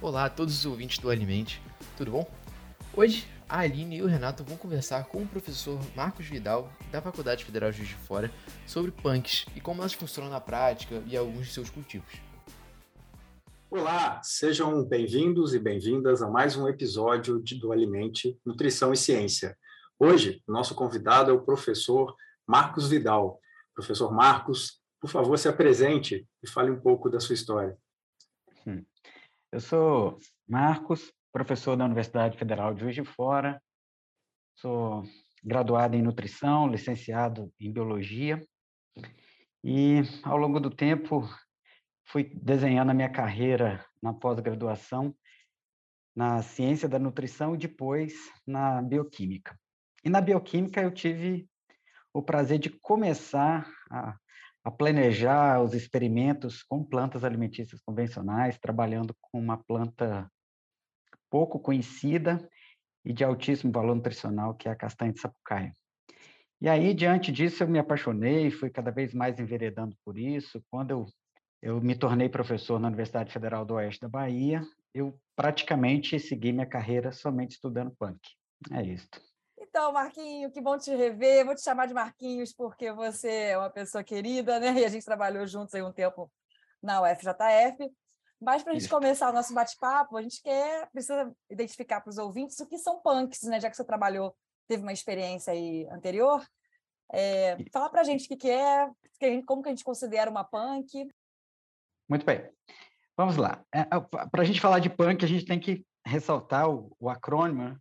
Olá a todos os ouvintes do Alimente, tudo bom? Hoje a Aline e o Renato vão conversar com o professor Marcos Vidal, da Faculdade Federal de Juiz de Fora, sobre punks e como elas funcionam na prática e alguns de seus cultivos. Olá, sejam bem-vindos e bem-vindas a mais um episódio de, do Alimente Nutrição e Ciência. Hoje, nosso convidado é o professor Marcos Vidal. Professor Marcos, por favor, se apresente e fale um pouco da sua história. Hum. Eu sou Marcos, professor da Universidade Federal de Juiz de Fora, sou graduado em nutrição, licenciado em biologia, e ao longo do tempo fui desenhando a minha carreira na pós-graduação na ciência da nutrição e depois na bioquímica. E na bioquímica eu tive o prazer de começar a a planejar os experimentos com plantas alimentícias convencionais, trabalhando com uma planta pouco conhecida e de altíssimo valor nutricional, que é a castanha de sapucaia. E aí, diante disso, eu me apaixonei, fui cada vez mais enveredando por isso. Quando eu, eu me tornei professor na Universidade Federal do Oeste da Bahia, eu praticamente segui minha carreira somente estudando punk. É isso. Então, Marquinho, que bom te rever. Vou te chamar de Marquinhos porque você é uma pessoa querida, né? E a gente trabalhou juntos aí um tempo na UFJF. Mas para a gente começar o nosso bate-papo, a gente quer precisa identificar para os ouvintes o que são punks, né? Já que você trabalhou, teve uma experiência aí anterior. É, fala para a gente o que, que é, como que a gente considera uma punk. Muito bem. Vamos lá. É, para a gente falar de punk, a gente tem que ressaltar o, o acrônimo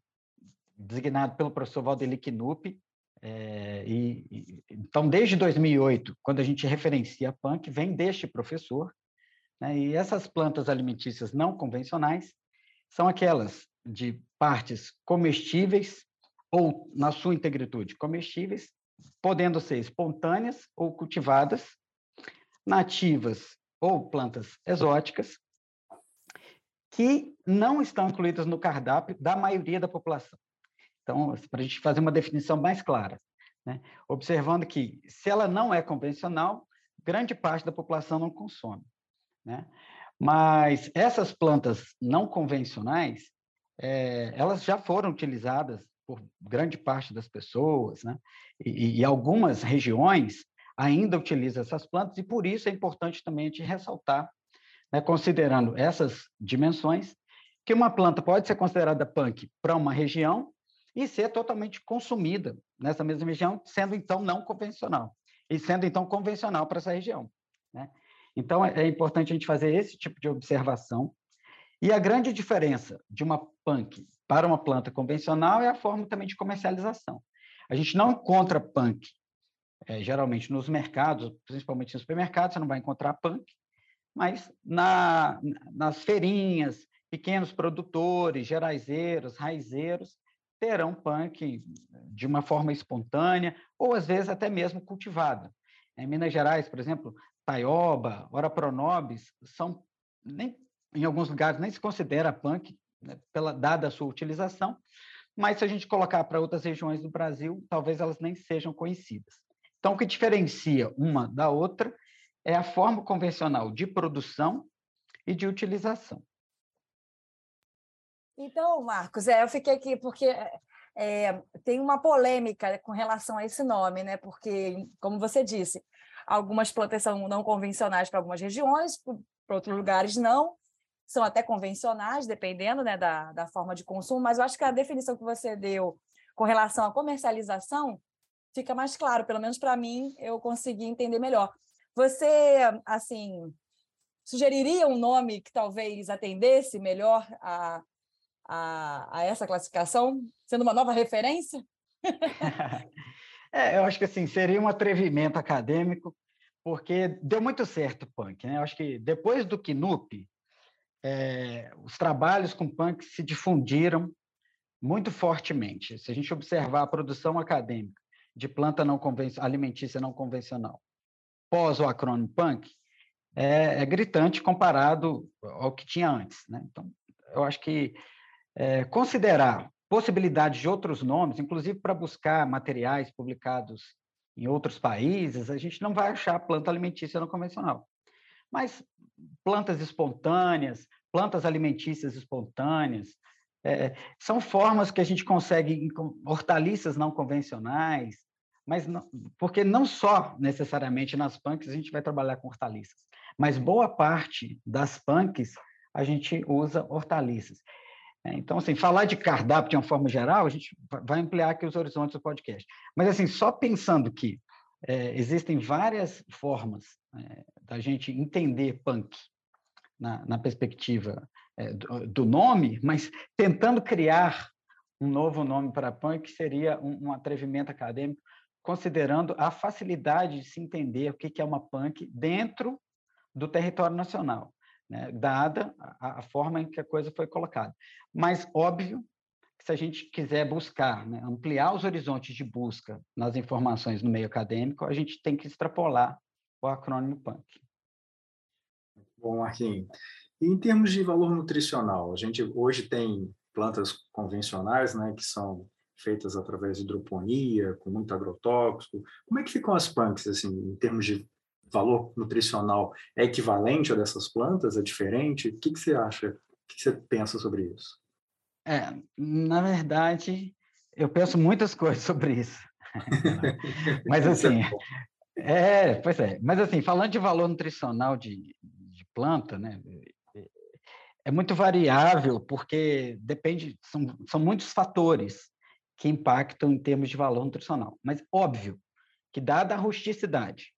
designado pelo professor Valdeli Knupp. É, e, e, então, desde 2008, quando a gente referencia a punk, vem deste professor. Né, e essas plantas alimentícias não convencionais são aquelas de partes comestíveis ou, na sua integritude, comestíveis, podendo ser espontâneas ou cultivadas, nativas ou plantas exóticas, que não estão incluídas no cardápio da maioria da população. Então, assim, para a gente fazer uma definição mais clara, né? observando que, se ela não é convencional, grande parte da população não consome. Né? Mas essas plantas não convencionais, é, elas já foram utilizadas por grande parte das pessoas, né? e, e, algumas regiões ainda utilizam essas plantas, e por isso é importante também gente ressaltar, né, considerando essas dimensões, que uma planta pode ser considerada punk para uma região e ser totalmente consumida nessa mesma região, sendo então não convencional, e sendo então convencional para essa região. Né? Então, é, importante a gente fazer esse tipo de observação. E a grande diferença de uma punk para uma planta convencional é a forma também de comercialização. A gente não encontra punk, é, geralmente, nos mercados, principalmente nos supermercados, você não vai encontrar punk, mas na, nas feirinhas, pequenos produtores, geraizeiros, raizeiros, terão punk de uma forma espontânea ou às vezes até mesmo cultivada. Em Minas Gerais, por exemplo, taioba, ora pronobis, são nem em alguns lugares nem se considera punk né, pela dada a sua utilização, mas se a gente colocar para outras regiões do Brasil, talvez elas nem sejam conhecidas. Então, o que diferencia uma da outra é a forma convencional de produção e de utilização. Então, Marcos, é, eu fiquei aqui porque é, tem uma polêmica com relação a esse nome, né? Porque, como você disse, algumas plantas são não convencionais para algumas regiões, para outros lugares não, são até convencionais, dependendo né, da, da forma de consumo, mas eu acho que a definição que você deu com relação à comercialização fica mais claro, pelo menos para mim, eu consegui entender melhor. Você, assim, sugeriria um nome que talvez atendesse melhor a, a, a essa classificação, sendo uma nova referência? é, eu acho que assim, seria um atrevimento acadêmico, porque deu muito certo o punk. Né? Eu acho que depois do Knup, é, os trabalhos com punk se difundiram muito fortemente. Se a gente observar a produção acadêmica de planta não alimentícia não convencional pós o acrônimo punk, é, é, gritante comparado ao que tinha antes. Né? Então, eu acho que é, considerar possibilidades de outros nomes, inclusive para buscar materiais publicados em outros países, a gente não vai achar planta alimentícia não convencional. Mas plantas espontâneas, plantas alimentícias espontâneas. É, são formas que a gente consegue, hortaliças não convencionais, mas não, porque não só necessariamente nas punks a gente vai trabalhar com hortaliças, mas boa parte das punks a gente usa hortaliças. É, então, assim, falar de cardápio de uma forma geral, a gente vai ampliar aqui os horizontes do podcast. Mas, assim, só pensando que é, existem várias formas é, da gente entender punk na, na perspectiva é, do, do, nome, mas tentando criar um novo nome para punk seria um, um, atrevimento acadêmico, considerando a facilidade de se entender o que, que é uma punk dentro do território nacional, né, dada a, a forma em que a coisa foi colocada. Mas, óbvio, se a gente quiser buscar, né, ampliar os horizontes de busca nas informações no meio acadêmico, a gente tem que extrapolar o acrônimo PANC. Bom, Marquinhos. Em termos de valor nutricional, a gente hoje tem plantas convencionais, né, que são feitas através de hidroponia, com muito agrotóxico. Como é que ficam as punks, assim, em termos de valor nutricional? É equivalente a dessas plantas? É diferente? O que, que você acha? O que você pensa sobre isso? É, na verdade, eu penso muitas coisas sobre isso. Mas é assim, é, pois é. Mas assim, falando de valor nutricional de, de planta, né? É muito variável, porque depende, são, são muitos fatores que impactam em termos de valor nutricional. Mas óbvio que dada a rusticidade,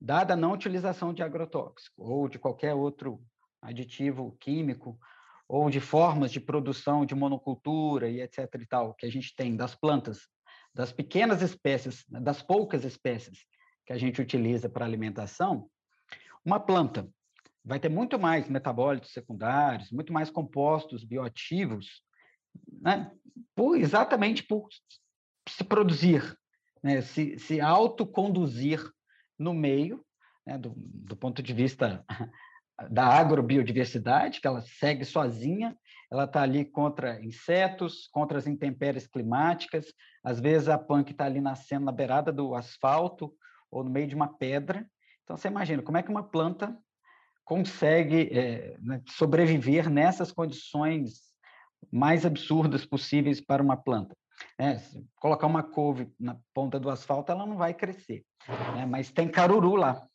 dada a não utilização de agrotóxico ou de qualquer outro aditivo químico, ou de formas de produção de monocultura e etc e tal que a gente tem das plantas, das pequenas espécies, das poucas espécies que a gente utiliza para alimentação, uma planta vai ter muito mais metabólitos secundários, muito mais compostos bioativos, né? por, exatamente por se produzir, né? se, se autoconduzir no meio, né? do, do ponto de vista da agrobiodiversidade, que ela segue sozinha, ela está ali contra insetos, contra as intempéries climáticas, às vezes a punk está ali nascendo na beirada do asfalto ou no meio de uma pedra. Então, você imagina, como é que uma planta consegue é, né, sobreviver nessas condições mais absurdas possíveis para uma planta? É, colocar uma couve na ponta do asfalto, ela não vai crescer, né? mas tem caruru lá.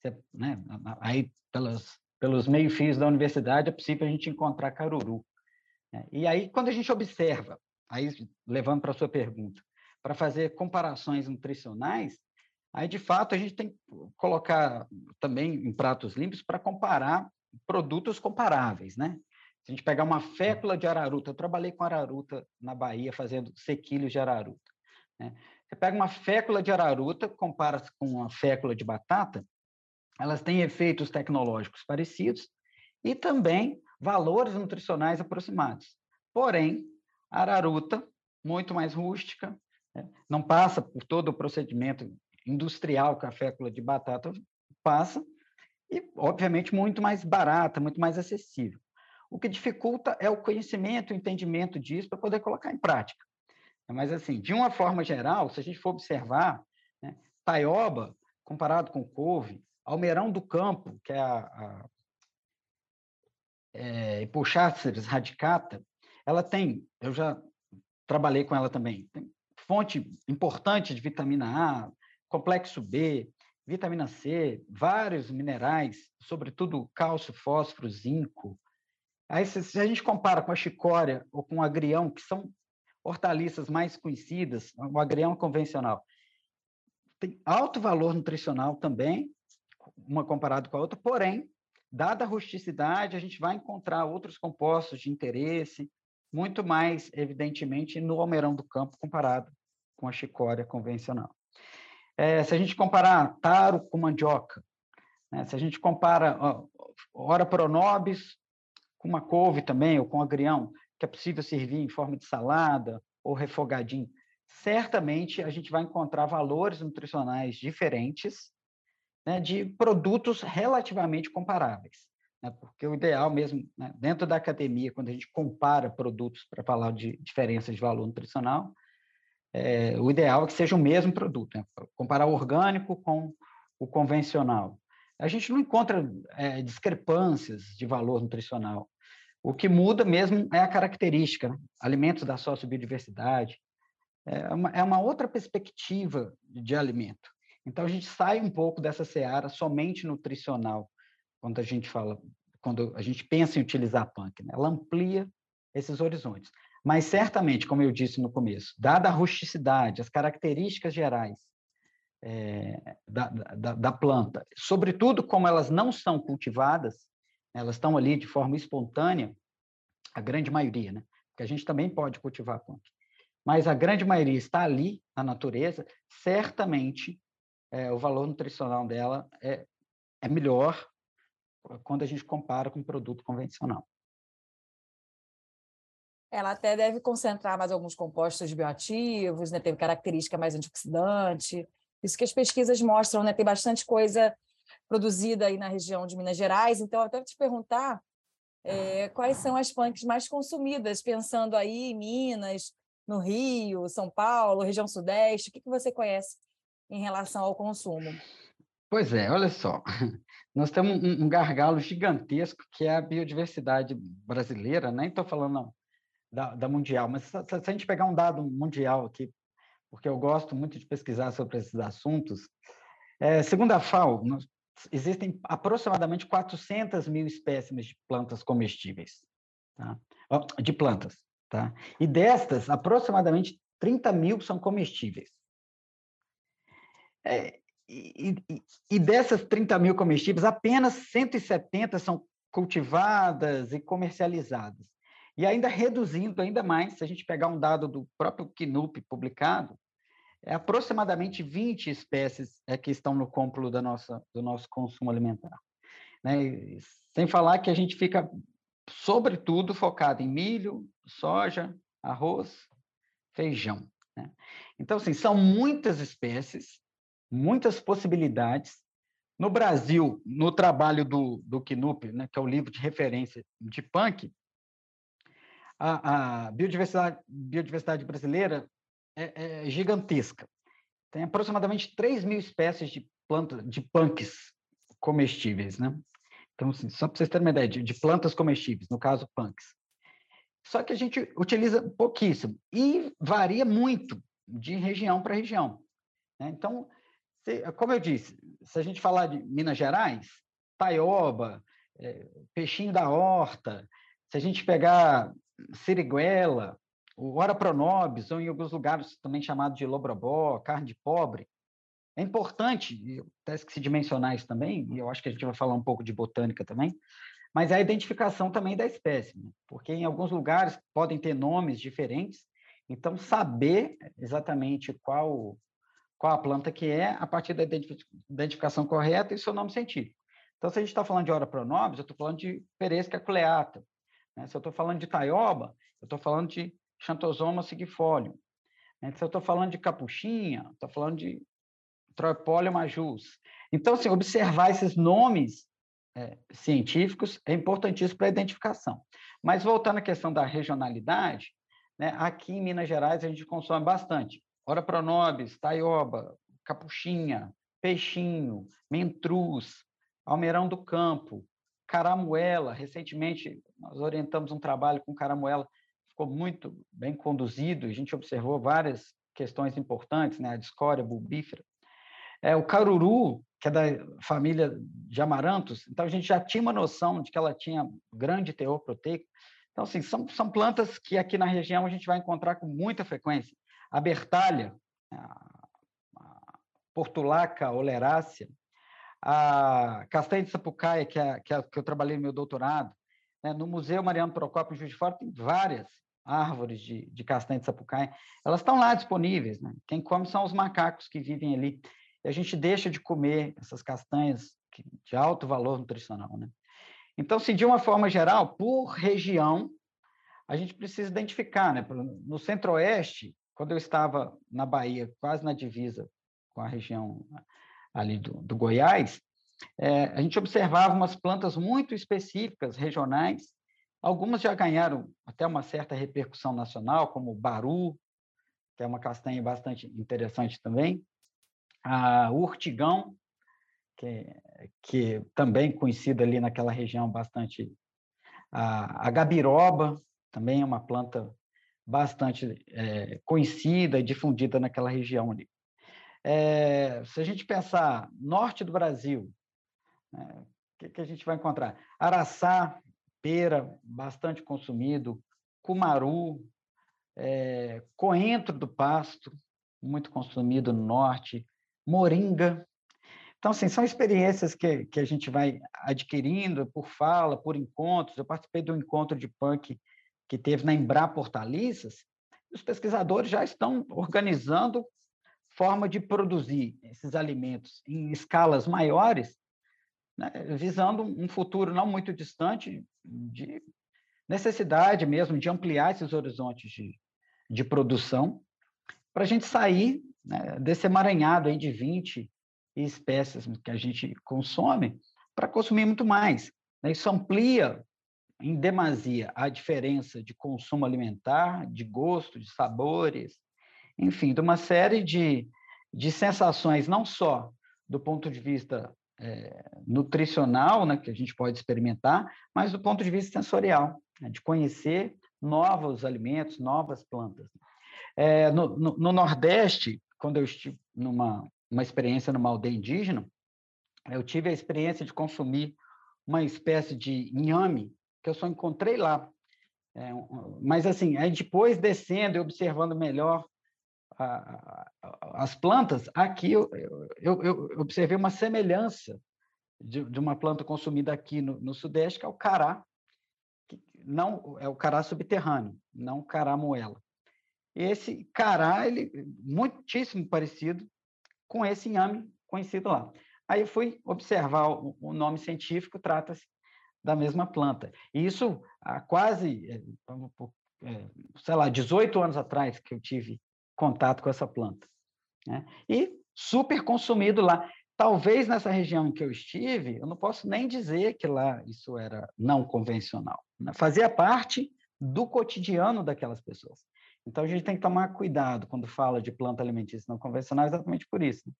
Você, né? Aí, pelas pelos meio-fios da universidade, é possível a gente encontrar caruru. Né? E aí, quando a gente observa, aí levando para a sua pergunta, para fazer comparações nutricionais, aí de fato a gente tem que colocar também em pratos limpos para comparar produtos comparáveis, né? Se a gente pegar uma fécula de araruta, eu trabalhei com araruta na Bahia fazendo sequilhos de araruta. Né? Você pega uma fécula de araruta, compara com uma fécula de batata, elas têm efeitos tecnológicos parecidos e também valores nutricionais aproximados. Porém, a araruta, muito mais rústica, né? não passa por todo o procedimento industrial que a fécula de batata passa, e, obviamente, muito mais barata, muito mais acessível. O que dificulta é o conhecimento, o entendimento disso para poder colocar em prática. Mas, assim, de uma forma geral, se a gente for observar, né, taioba, comparado com couve, Almeirão do Campo, que é a, a é, radicata, ela tem, eu já trabalhei com ela também, fonte importante de vitamina A, complexo B, vitamina C, vários minerais, sobretudo cálcio, fósforo, zinco. Aí, se, se a gente compara com a chicória ou com o agrião, que são hortaliças mais conhecidas, o agrião convencional, tem alto valor nutricional também, uma comparado com a outra, porém, dada a rusticidade, a gente vai encontrar outros compostos de interesse, muito mais, evidentemente, no almeirão do campo comparado com a chicória convencional. É, se a gente comparar taro com mandioca, né, se a gente compara ó, ora pronobis com uma couve também, ou com agrião, que é possível servir em forma de salada ou refogadinho, certamente a gente vai encontrar valores nutricionais diferentes né, de produtos relativamente comparáveis. Né, porque o ideal mesmo, né, dentro da academia, quando a gente compara produtos para falar de diferenças de valor nutricional, é, o ideal é que seja o mesmo produto, né, comparar o orgânico com o convencional. A gente não encontra é, discrepâncias de valor nutricional. O que muda mesmo é a característica, né? alimentos da sociobiodiversidade. É uma, é uma outra perspectiva de alimento. Então, a gente sai um pouco dessa seara somente nutricional, quando a gente fala, quando a gente pensa em utilizar punk. Né? Ela amplia esses horizontes. Mas, certamente, como eu disse no começo, dada a rusticidade, as características gerais é, da, da, da, planta, sobretudo como elas não são cultivadas, elas estão ali de forma espontânea, a grande maioria, né? Porque a gente também pode cultivar punk. Mas a grande maioria está ali na natureza, certamente é, o valor nutricional dela é, é melhor quando a gente compara com um produto convencional. Ela até deve concentrar mais alguns compostos bioativos, né? tem característica mais antioxidante. Isso que as pesquisas mostram, né? Tem bastante coisa produzida aí na região de Minas Gerais. Então, até te perguntar é, quais são as punks mais consumidas, pensando aí em Minas, no Rio, São Paulo, região Sudeste. O que, que você conhece em relação ao consumo? Pois é, olha só, nós temos um, gargalo gigantesco que é a biodiversidade brasileira, nem estou falando da, da, mundial, mas se, se, a gente pegar um dado mundial aqui, porque eu gosto muito de pesquisar sobre esses assuntos, é, segundo a FAO, existem aproximadamente 400 mil espécimes de plantas comestíveis, tá? de plantas, tá? e destas, aproximadamente 30 mil são comestíveis. É, e, e, e, dessas 30 mil comestíveis, apenas 170 são cultivadas e comercializadas. E ainda reduzindo ainda mais, se a gente pegar um dado do próprio KNUP publicado, é aproximadamente 20 espécies é, que estão no cúmpulo da nossa, do nosso consumo alimentar. Né? Sem falar que a gente fica, sobretudo, focado em milho, soja, arroz, feijão. Né? Então, assim, são muitas espécies muitas possibilidades. No Brasil, no trabalho do, do Knupp, né, que é o livro de referência de punk, a, a biodiversidade, biodiversidade brasileira é, é, gigantesca. Tem aproximadamente 3 mil espécies de plantas, de punks comestíveis, né? Então, assim, só para vocês terem uma ideia, de, de, plantas comestíveis, no caso, punks. Só que a gente utiliza pouquíssimo e varia muito de região para região. Né? Então, como eu disse, se a gente falar de Minas Gerais, taioba, é, peixinho da horta, se a gente pegar siriguela, o ora pronobis, ou em alguns lugares também chamado de lobrobó, carne de pobre, é importante, até esqueci de mencionar isso também, e eu acho que a gente vai falar um pouco de botânica também, mas é a identificação também da espécie, né? porque em alguns lugares podem ter nomes diferentes, então saber exatamente qual qual a planta que é, a partir da identificação correta e seu nome científico. Então, se a gente está falando de Ora pronobis, eu estou falando de Peresca culeata. Né? Se eu estou falando de Taioba, eu estou falando de Xanthosoma sigifolium. Né? Se eu estou falando de Capuchinha, estou falando de Troipólio majus. Então, assim, observar esses nomes é, científicos é importantíssimo para a identificação. Mas, voltando à questão da regionalidade, né, aqui em Minas Gerais a gente consome bastante Ora pronobis, taioba, capuchinha, peixinho, mentruz, almeirão do campo, caramuela. Recentemente, nós orientamos um trabalho com caramuela, ficou muito bem conduzido, a gente observou várias questões importantes, né? a discória bulbífera. É, o caruru, que é da família de amarantos, então a gente já tinha uma noção de que ela tinha grande teor proteico. Então, assim, são, são plantas que aqui na região a gente vai encontrar com muita frequência a Bertalha, a Portulaca olerácea, a castanha de sapucaia, que, é, que, é, que eu trabalhei no meu doutorado, né? no Museu Mariano Procópio Juiz de Fora tem várias árvores de, de castanha de sapucaia, elas estão lá disponíveis, né? quem come são os macacos que vivem ali, e a gente deixa de comer essas castanhas de alto valor nutricional. Né? Então, se de uma forma geral, por região, a gente precisa identificar, né? No centro-oeste, quando eu estava na Bahia, quase na divisa com a região ali do, do Goiás, é, a gente observava umas plantas muito específicas, regionais. Algumas já ganharam até uma certa repercussão nacional, como o baru, que é uma castanha bastante interessante também. A urtigão, que, que também conhecida ali naquela região bastante A, a gabiroba também é uma planta bastante é, conhecida e difundida naquela região ali. É, se a gente pensar norte do Brasil, né, o que, que, a gente vai encontrar? Araçá, pera, bastante consumido, cumaru, é, coentro do pasto, muito consumido no norte, moringa. Então, assim, são experiências que, que a gente vai adquirindo por fala, por encontros. Eu participei do encontro de punk que teve na Embrapa Hortaliças, os pesquisadores já estão organizando forma de produzir esses alimentos em escalas maiores, né, visando um futuro não muito distante de necessidade mesmo de ampliar esses horizontes de, de produção, para a gente sair né, desse emaranhado aí de 20 espécies que a gente consome para consumir muito mais. Né? Isso amplia em demasia a diferença de consumo alimentar, de gosto, de sabores, enfim, de uma série de, de sensações, não só do ponto de vista é, nutricional, né, que a gente pode experimentar, mas do ponto de vista sensorial, né, de conhecer novos alimentos, novas plantas. É, no, no, no, Nordeste, quando eu estive numa uma experiência numa aldeia indígena, eu tive a experiência de consumir uma espécie de inhame que eu só encontrei lá. É, mas, assim, aí depois descendo e observando melhor as plantas, aqui eu, eu, eu, observei uma semelhança de, de, uma planta consumida aqui no, no Sudeste, que é o cará, que não é o cará subterrâneo, não o cará moela. Esse cará, ele muitíssimo parecido com esse inhame conhecido lá. Aí eu fui observar o, o nome científico, trata-se da mesma planta. E isso há quase, eh, eh, sei lá, 18 anos atrás que eu tive contato com essa planta. Né? E super consumido lá. Talvez nessa região em que eu estive, eu não posso nem dizer que lá isso era não convencional. Né? Fazia parte do cotidiano daquelas pessoas. Então, a gente tem que tomar cuidado quando fala de planta alimentícia não convencional, exatamente por isso. Né?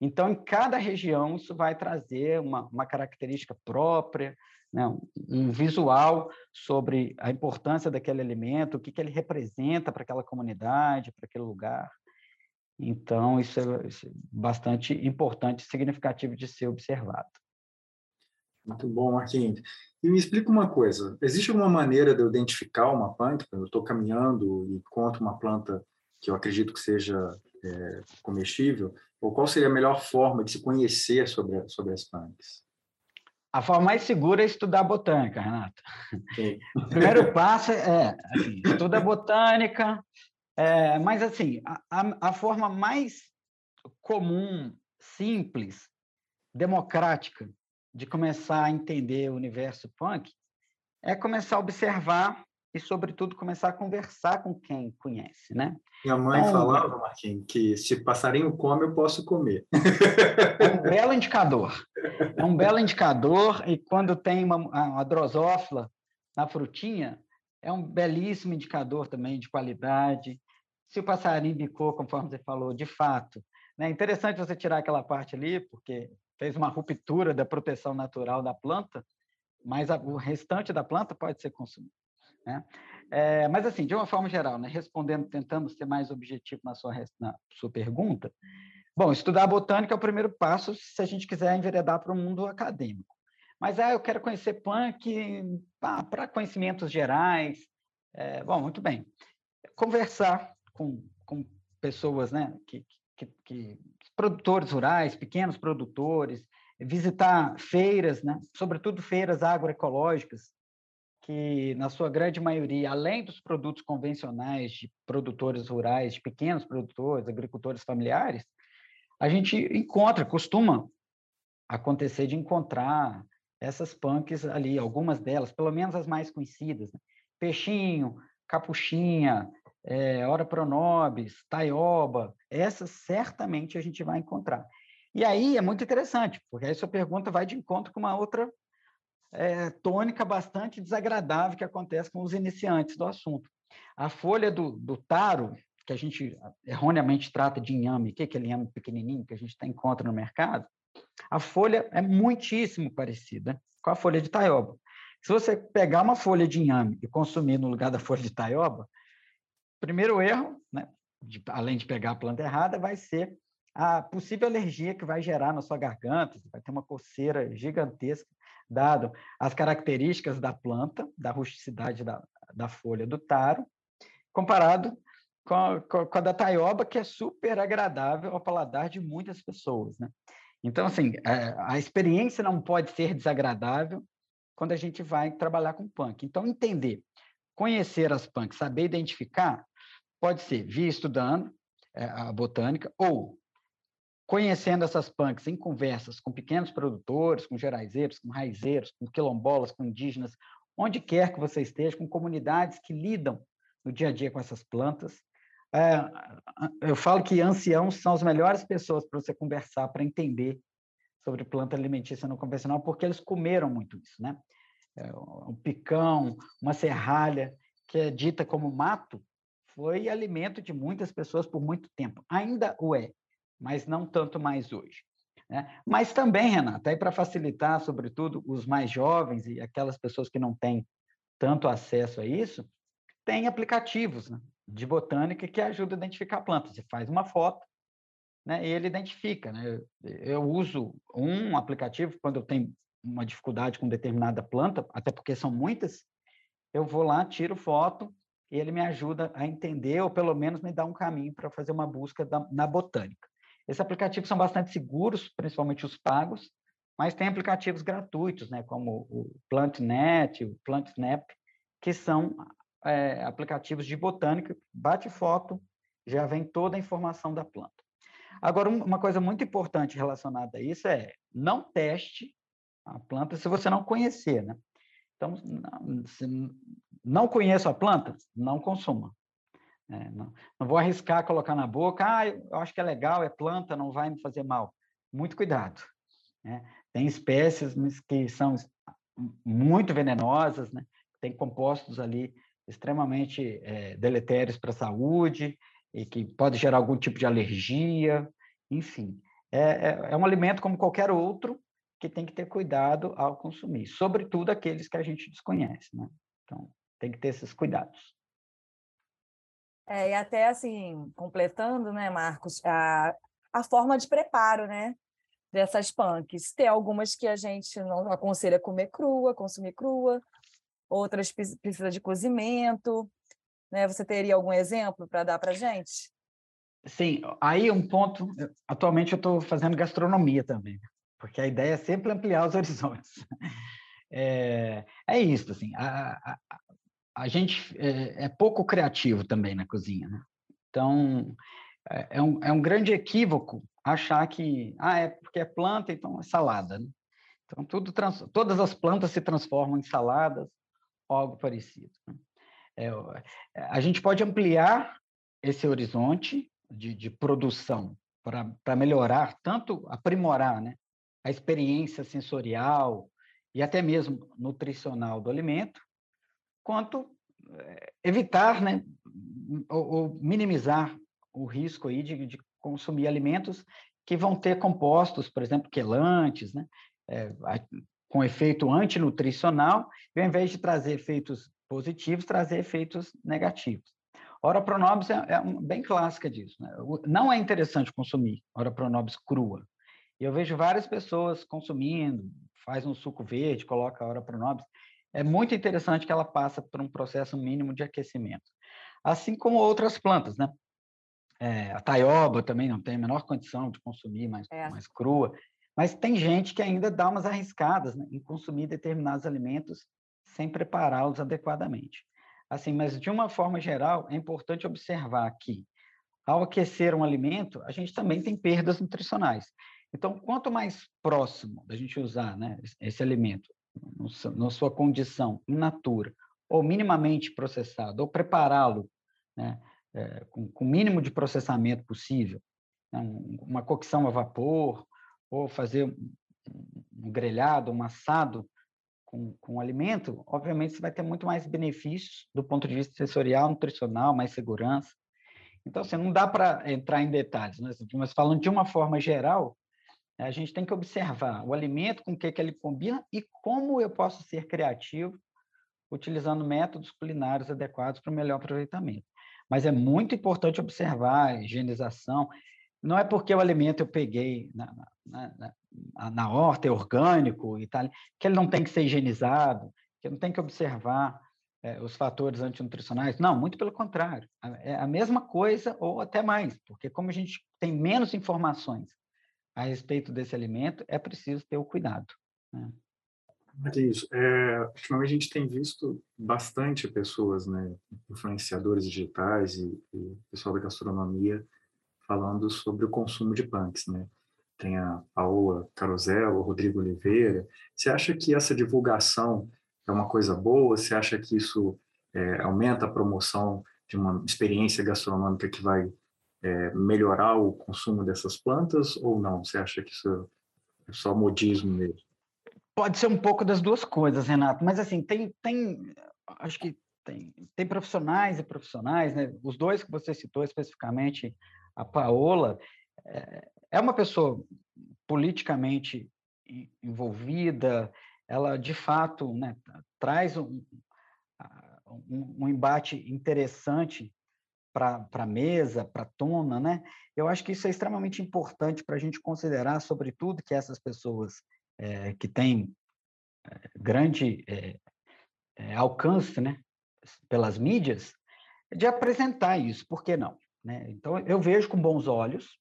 Então, em cada região, isso vai trazer uma, uma característica própria, né, um visual sobre a importância daquele alimento, o que, que ele representa para aquela comunidade, para aquele lugar. Então, isso é, é bastante importante e significativo de ser observado. Muito bom, Marquinhos. E me explica uma coisa: existe alguma maneira de eu identificar uma planta? Eu estou caminhando e encontro uma planta que eu acredito que seja é, comestível, ou qual seria a melhor forma de se conhecer sobre, sobre as plantas? A forma mais segura é estudar botânica, Renato. O primeiro passo é assim, estuda botânica, é, mas assim, a, a forma mais comum, simples, democrática de começar a entender o universo punk é começar a observar e, sobretudo, começar a conversar com quem conhece, né? Minha mãe então, falava, Marquinhos, que se passarinho come, eu posso comer. É um belo indicador. É um belo indicador, e quando tem uma, uma drosófila na frutinha, é um belíssimo indicador também de qualidade. Se o passarinho bicou, conforme você falou, de fato. É né? interessante você tirar aquela parte ali, porque fez uma ruptura da proteção natural da planta, mas a, o restante da planta pode ser consumido. Né? É, mas, assim, de uma forma geral, né, respondendo, tentando ser mais objetivo na sua, na sua pergunta, bom, estudar botânica é o primeiro passo se a gente quiser enveredar para o mundo acadêmico. Mas, ah, eu quero conhecer punk para conhecimentos gerais. É, bom, muito bem. Conversar com, com pessoas né, que, que, que, produtores rurais, pequenos produtores, visitar feiras, né, sobretudo feiras agroecológicas, que, na sua grande maioria, além dos produtos convencionais de produtores rurais, de pequenos produtores, agricultores familiares, a gente encontra, costuma acontecer de encontrar essas punks ali, algumas delas, pelo menos as mais conhecidas, né? Peixinho, Capuchinha, é, Ora Pronobis, Taioba, essas certamente a gente vai encontrar. E aí é muito interessante, porque aí sua pergunta vai de encontro com uma outra é, tônica bastante desagradável que acontece com os iniciantes do assunto. A folha do, do taro, que a gente erroneamente trata de inhame, que é aquele inhame pequenininho que a gente encontra no mercado, a folha é muitíssimo parecida com a folha de taioba. Se você pegar uma folha de inhame e consumir no lugar da folha de taioba, primeiro erro, né, de, além de pegar a planta errada, vai ser a possível alergia que vai gerar na sua garganta, vai ter uma coceira gigantesca, dado as características da planta, da rusticidade da, da folha do taro, comparado com a, com a da taioba, que é super agradável ao paladar de muitas pessoas. Né? Então, assim, a, é, a experiência não pode ser desagradável quando a gente vai trabalhar com punk. Então, entender, conhecer as punks, saber identificar, pode ser via estudando é, a botânica ou conhecendo essas punks em conversas com pequenos produtores, com geraizeiros, com raizeiros, com quilombolas, com indígenas, onde quer que você esteja, com comunidades que lidam no dia a dia com essas plantas. É, eu falo que anciãos são as melhores pessoas para você conversar, para entender sobre planta alimentícia não convencional, porque eles comeram muito isso, né? É, um picão, uma serralha, que é dita como mato, foi alimento de muitas pessoas por muito tempo. Ainda o é, mas não tanto mais hoje. Né? Mas também, Renata, aí para facilitar, sobretudo, os mais jovens e aquelas pessoas que não têm tanto acesso a isso, tem aplicativos né, de botânica que ajudam a identificar plantas. Você faz uma foto né, e ele identifica. Né? Eu uso um aplicativo quando eu tenho uma dificuldade com determinada planta, até porque são muitas, eu vou lá, tiro foto e ele me ajuda a entender, ou pelo menos me dá um caminho para fazer uma busca da, na botânica. Esses aplicativos são bastante seguros, principalmente os pagos, mas tem aplicativos gratuitos, né, como o PlantNet, o PlantSnap, que são é, aplicativos de botânica, bate foto, já vem toda a informação da planta. Agora, uma coisa muito importante relacionada a isso é não teste a planta se você não conhecer, né? Então, se não conheço a planta, não consuma. É, não, não, vou arriscar colocar na boca, ah, eu acho que é legal, é planta, não vai me fazer mal. Muito cuidado. Né? Tem espécies que são muito venenosas, né? tem compostos ali extremamente é, deletérios para a saúde e que pode gerar algum tipo de alergia, enfim. É, é, é um alimento como qualquer outro que tem que ter cuidado ao consumir, sobretudo aqueles que a gente desconhece. Né? Então, tem que ter esses cuidados. É, e até assim, completando, né, Marcos, a, a forma de preparo, né, dessas punks. Tem algumas que a gente não aconselha comer crua, consumir crua, outras precisa de cozimento, né? Você teria algum exemplo para dar para gente? Sim, aí um ponto. Atualmente eu estou fazendo gastronomia também, porque a ideia é sempre ampliar os horizontes. É, é isso, assim. A, a gente é, é, pouco criativo também na cozinha, né? Então, é, é, um, é um grande equívoco achar que, ah, é porque é planta, então é salada, né? Então, tudo trans, todas as plantas se transformam em saladas ou algo parecido. Né? É, a gente pode ampliar esse horizonte de, de produção para melhorar, tanto aprimorar né, a experiência sensorial e até mesmo nutricional do alimento, quanto eh, evitar, né, ou, ou minimizar o risco aí de, de, consumir alimentos que vão ter compostos, por exemplo, quelantes, né, é, com efeito antinutricional, e ao invés de trazer efeitos positivos, trazer efeitos negativos. Ora pronobis é, é um, bem clássica disso. Né? Não é interessante consumir ora pronobis crua. Eu vejo várias pessoas consumindo, faz um suco verde, coloca ora pronobis, é muito interessante que ela passa por um processo mínimo de aquecimento. Assim como outras plantas, né? É, a taioba também não tem a menor condição de consumir mais, é. mais crua, mas tem gente que ainda dá umas arriscadas né, em consumir determinados alimentos sem prepará-los adequadamente. Assim, mas de uma forma geral, é importante observar que, ao aquecer um alimento, a gente também tem perdas nutricionais. Então, quanto mais próximo da gente usar né, esse alimento na sua condição in natura, ou minimamente processado, ou prepará-lo né, é, com, com o mínimo de processamento possível, né, uma cocção a vapor, ou fazer um, grelhado, um assado com, com alimento, obviamente você vai ter muito mais benefícios do ponto de vista sensorial, nutricional, mais segurança. Então, assim, não dá para entrar em detalhes, né? mas falando de uma forma geral, A gente tem que observar o alimento, com o que, que ele combina e como eu posso ser criativo utilizando métodos culinários adequados para o melhor aproveitamento. Mas é muito importante observar a higienização. Não é porque o alimento eu peguei na, na, na, na horta, é orgânico e tal, que ele não tem que ser higienizado, que não tem que observar é, os fatores antinutricionais. Não, muito pelo contrário. É a mesma coisa ou até mais, porque como a gente tem menos informações a respeito desse alimento, é preciso ter o cuidado. Né? Marquinhos, é, ultimamente a gente tem visto bastante pessoas, né, influenciadores digitais e, e pessoal da gastronomia falando sobre o consumo de punks, né? Tem a Paola Carosel, o Rodrigo Oliveira. Você acha que essa divulgação é uma coisa boa? Você acha que isso é, aumenta a promoção de uma experiência gastronômica que vai é, melhorar o consumo dessas plantas ou não? Você acha que isso é só modismo mesmo? Pode ser um pouco das duas coisas, Renato, mas assim, tem, tem acho que tem, tem profissionais e profissionais, né? Os dois que você citou especificamente, a Paola, é, é uma pessoa politicamente envolvida, ela de fato né, traz um, um, um embate interessante para a mesa, para a tona, né? Eu acho que isso é extremamente importante para a gente considerar, sobretudo, que essas pessoas é, que tem é, grande é, alcance né, pelas mídias, de apresentar isso, por que não? Né? Então, eu vejo com bons olhos,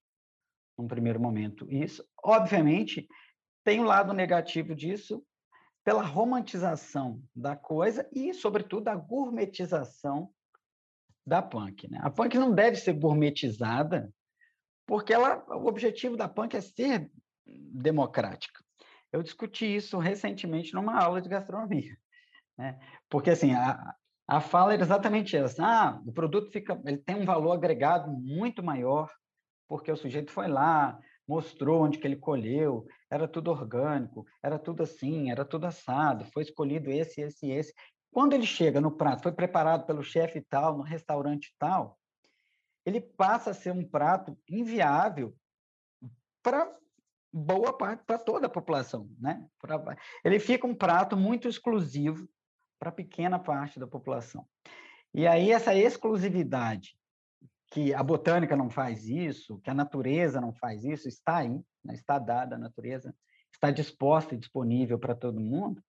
num primeiro momento, isso. Obviamente, tem o um lado negativo disso, pela romantização da coisa e, sobretudo, a gourmetização da punk. Né? A punk não deve ser gourmetizada, porque ela, o objetivo da punk é ser democrática. Eu discuti isso recentemente numa aula de gastronomia, né? Porque assim, a, a fala era exatamente essa. Ah, o produto fica, ele tem um valor agregado muito maior, porque o sujeito foi lá, mostrou onde que ele colheu, era tudo orgânico, era tudo assim, era tudo assado, foi escolhido esse, esse, esse. Quando ele chega no prato, foi preparado pelo chefe tal, no restaurante tal, ele passa a ser um prato inviável para boa parte para toda a população, né? Pra, ele fica um prato muito exclusivo para pequena parte da população. E aí essa exclusividade que a botânica não faz isso, que a natureza não faz isso, está aí, né? está dada a natureza, está disposta e disponível para todo mundo,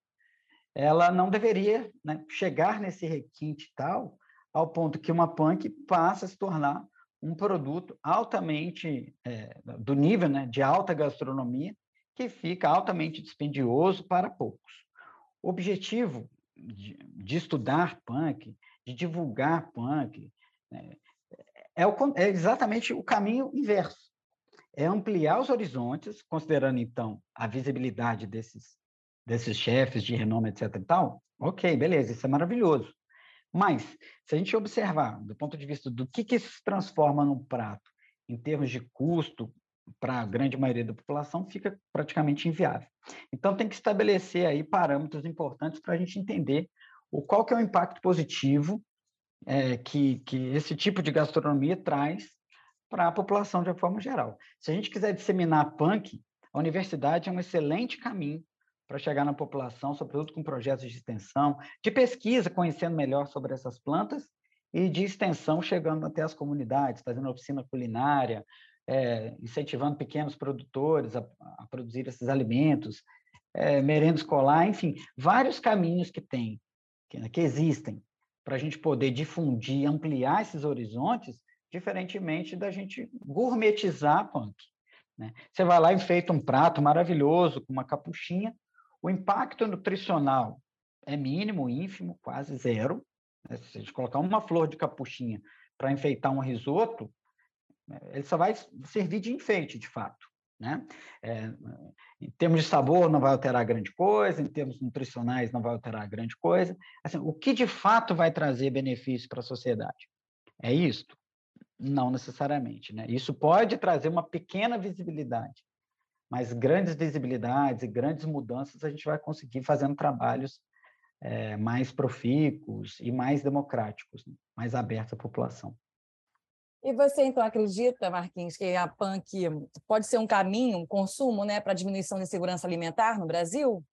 ela não deveria né, chegar nesse requinte tal, ao ponto que uma punk passa a se tornar um produto altamente é, do nível né, de alta gastronomia que fica altamente dispendioso para poucos. O objetivo de, de estudar punk, de divulgar punk, né, é, o, é exatamente o caminho inverso. É ampliar os horizontes, considerando então a visibilidade desses desses chefes de renome, etc. e tal. Ok, beleza, isso é maravilhoso. Mas, se a gente observar do ponto de vista do que, que se transforma num prato, em termos de custo, para a grande maioria da população, fica praticamente inviável. Então, tem que estabelecer aí parâmetros importantes para a gente entender o qual que é o impacto positivo é, que, que esse tipo de gastronomia traz para a população de uma forma geral. Se a gente quiser disseminar punk, a universidade é um excelente caminho para chegar na população, sobretudo com projetos de extensão, de pesquisa, conhecendo melhor sobre essas plantas, e de extensão chegando até as comunidades, fazendo oficina culinária, é, incentivando pequenos produtores a, a produzir esses alimentos, é, merenda escolar, enfim, vários caminhos que tem, que, que existem, para a gente poder difundir, ampliar esses horizontes, diferentemente da gente gourmetizar punk. Né? Você vai lá e feita um prato maravilhoso com uma capuchinha, o impacto nutricional é mínimo, ínfimo, quase zero. Né? Se a gente colocar uma flor de capuchinha para enfeitar um risoto, né, ele só vai servir de enfeite, de fato. Né? É, em termos de sabor, não vai alterar grande coisa, em termos nutricionais, não vai alterar grande coisa. Assim, o que de fato vai trazer benefício para a sociedade? É isto? Não necessariamente. Né? Isso pode trazer uma pequena visibilidade, mas grandes visibilidades e grandes mudanças a gente vai conseguir fazendo trabalhos é, mais profícuos e mais democráticos, né? mais abertos à população. E você, então, acredita, Marquinhos, que a punk pode ser um caminho, um consumo né, para a diminuição da insegurança alimentar no Brasil?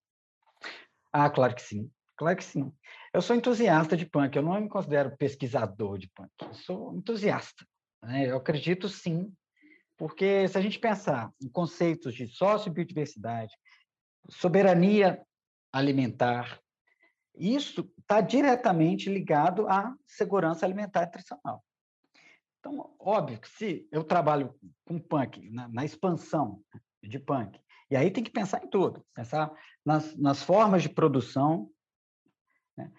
Ah, claro que sim. Claro que sim. Eu sou entusiasta de punk, eu não me considero pesquisador de punk, eu sou entusiasta. Né? Eu acredito sim, porque se a gente pensar em conceitos de sociobiodiversidade, soberania alimentar, isso está diretamente ligado à segurança alimentar e nutricional. Então, óbvio que se eu trabalho com punk, na, na expansão de punk, e aí tem que pensar em tudo, pensar nas, nas formas de produção, né?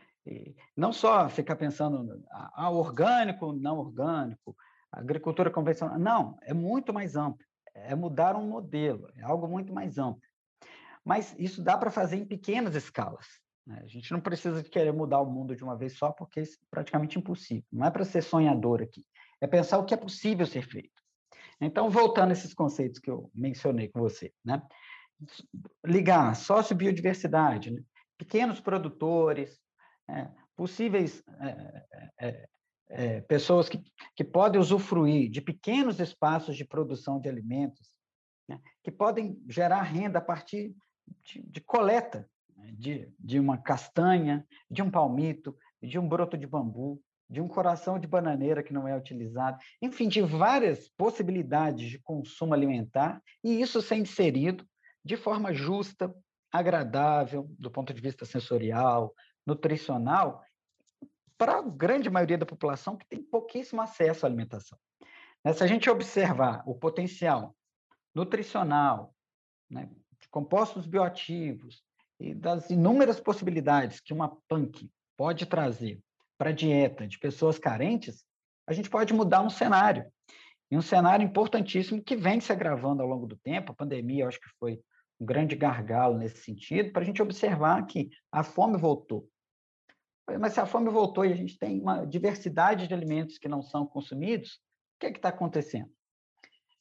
não só ficar pensando ah, orgânico, não orgânico, agricultura convencional, não, é muito mais amplo, é mudar um modelo, é algo muito mais amplo. Mas isso dá para fazer em pequenas escalas. Né? A gente não precisa de querer mudar o mundo de uma vez só, porque é praticamente impossível. Não é para ser sonhador aqui é pensar o que é possível ser feito. Então, voltando a esses conceitos que eu mencionei com você, né? ligar sócio-biodiversidade, né? pequenos produtores, é, possíveis é, é, pessoas que, que podem usufruir de pequenos espaços de produção de alimentos, né? que podem gerar renda a partir de, de coleta né? de, de uma castanha, de um palmito, de um broto de bambu, de um coração de bananeira que não é utilizado, enfim, de várias possibilidades de consumo alimentar, e isso ser inserido de forma justa, agradável, do ponto de vista sensorial, nutricional, para a grande maioria da população que tem pouquíssimo acesso à alimentação. Né, se a gente observar o potencial nutricional, né, de compostos bioativos e das inúmeras possibilidades que uma punk pode trazer para a dieta de pessoas carentes, a gente pode mudar um cenário. E um cenário importantíssimo que vem se agravando ao longo do tempo. A pandemia, eu acho que foi um grande gargalo nesse sentido, para a gente observar que a fome voltou. Mas se a fome voltou e a gente tem uma diversidade de alimentos que não são consumidos, o que é está acontecendo?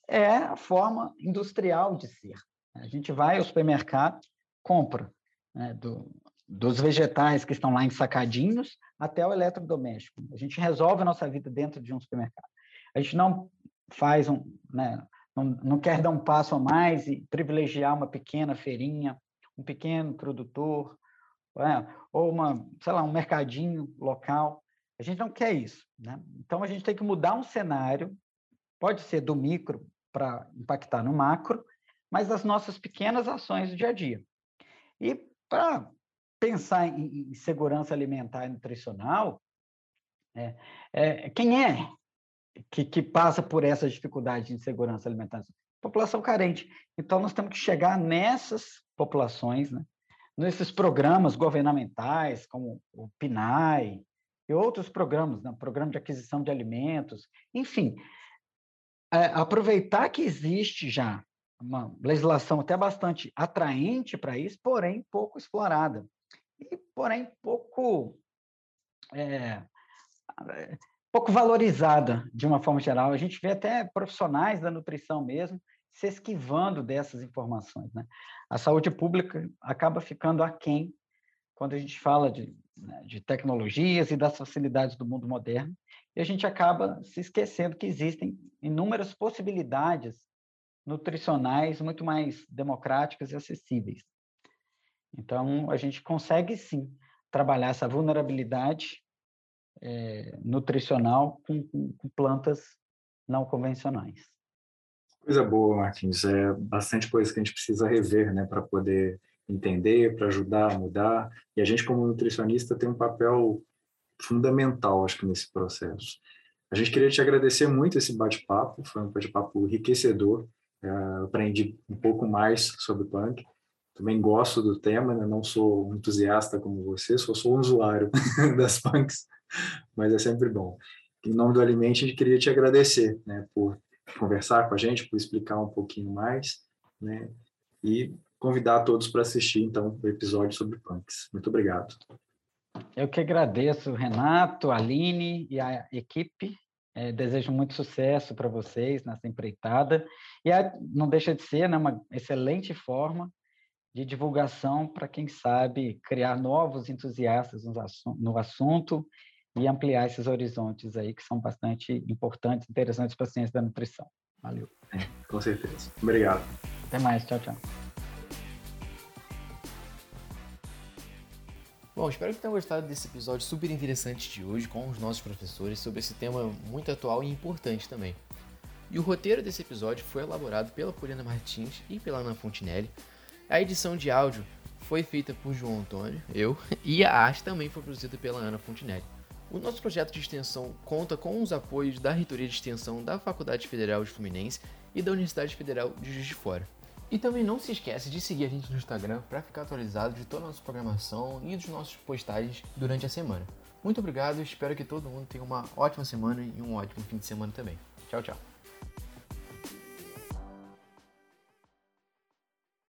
É a forma industrial de ser. A gente vai ao supermercado, compra né, do, dos vegetais que estão lá em sacadinhos até o eletrodoméstico. A gente resolve a nossa vida dentro de um supermercado. A gente não faz um, né, não, não quer dar um passo a mais e privilegiar uma pequena feirinha, um pequeno produtor, é, ou uma, sei lá, um mercadinho local. A gente não quer isso, né? Então a gente tem que mudar um cenário, pode ser do micro para impactar no macro, mas das nossas pequenas ações do dia a dia. E para pensar em, em segurança alimentar e nutricional, é, é, quem é que, que, passa por essa dificuldade de insegurança alimentar? População carente. Então, nós temos que chegar nessas populações, né? Nesses programas governamentais, como o PNAE e outros programas, né? Programa de Aquisição de Alimentos, enfim, é, aproveitar que existe já uma legislação até bastante atraente para isso, porém pouco explorada e, porém, pouco, é, pouco valorizada de uma forma geral. A gente vê até profissionais da nutrição mesmo se esquivando dessas informações. Né? A saúde pública acaba ficando aquém quando a gente fala de, né, de tecnologias e das facilidades do mundo moderno, e a gente acaba se esquecendo que existem inúmeras possibilidades nutricionais muito mais democráticas e acessíveis. Então, a gente consegue sim trabalhar essa vulnerabilidade é, nutricional com, com, com, plantas não convencionais. Coisa boa, Martins. É bastante coisa que a gente precisa rever, né, para poder entender, para ajudar a mudar. E a gente, como nutricionista, tem um papel fundamental, acho que, nesse processo. A gente queria te agradecer muito esse bate-papo, foi um bate-papo enriquecedor. É, aprendi um pouco mais sobre punk também gosto do tema, né? não sou um entusiasta como você, só sou um usuário das punks, mas é sempre bom. Em nome do Alimente, a gente queria te agradecer né, por conversar com a gente, por explicar um pouquinho mais, né, e convidar todos para assistir, então, o episódio sobre punks. Muito obrigado. Eu que agradeço, Renato, Aline e a equipe. É, desejo muito sucesso para vocês nessa empreitada. E a, não deixa de ser né, uma excelente forma de divulgação para quem sabe criar novos entusiastas no assunto e ampliar esses horizontes aí que são bastante importantes, interessantes para a ciência da nutrição. Valeu. É, com certeza. Obrigado. Até mais. Tchau, tchau. Bom, espero que tenham gostado desse episódio super interessante de hoje com os nossos professores sobre esse tema muito atual e importante também. E o roteiro desse episódio foi elaborado pela Poliana Martins e pela Ana Fontinelli. A edição de áudio foi feita por João Antônio, eu, e a arte também foi produzida pela Ana Fontinelli. O nosso projeto de extensão conta com os apoios da Reitoria de Extensão da Faculdade Federal de Fluminense e da Universidade Federal de Juiz de Fora. E também não se esquece de seguir a gente no Instagram para ficar atualizado de toda a nossa programação e dos nossos postagens durante a semana. Muito obrigado, espero que todo mundo tenha uma ótima semana e um ótimo fim de semana também. Tchau, tchau.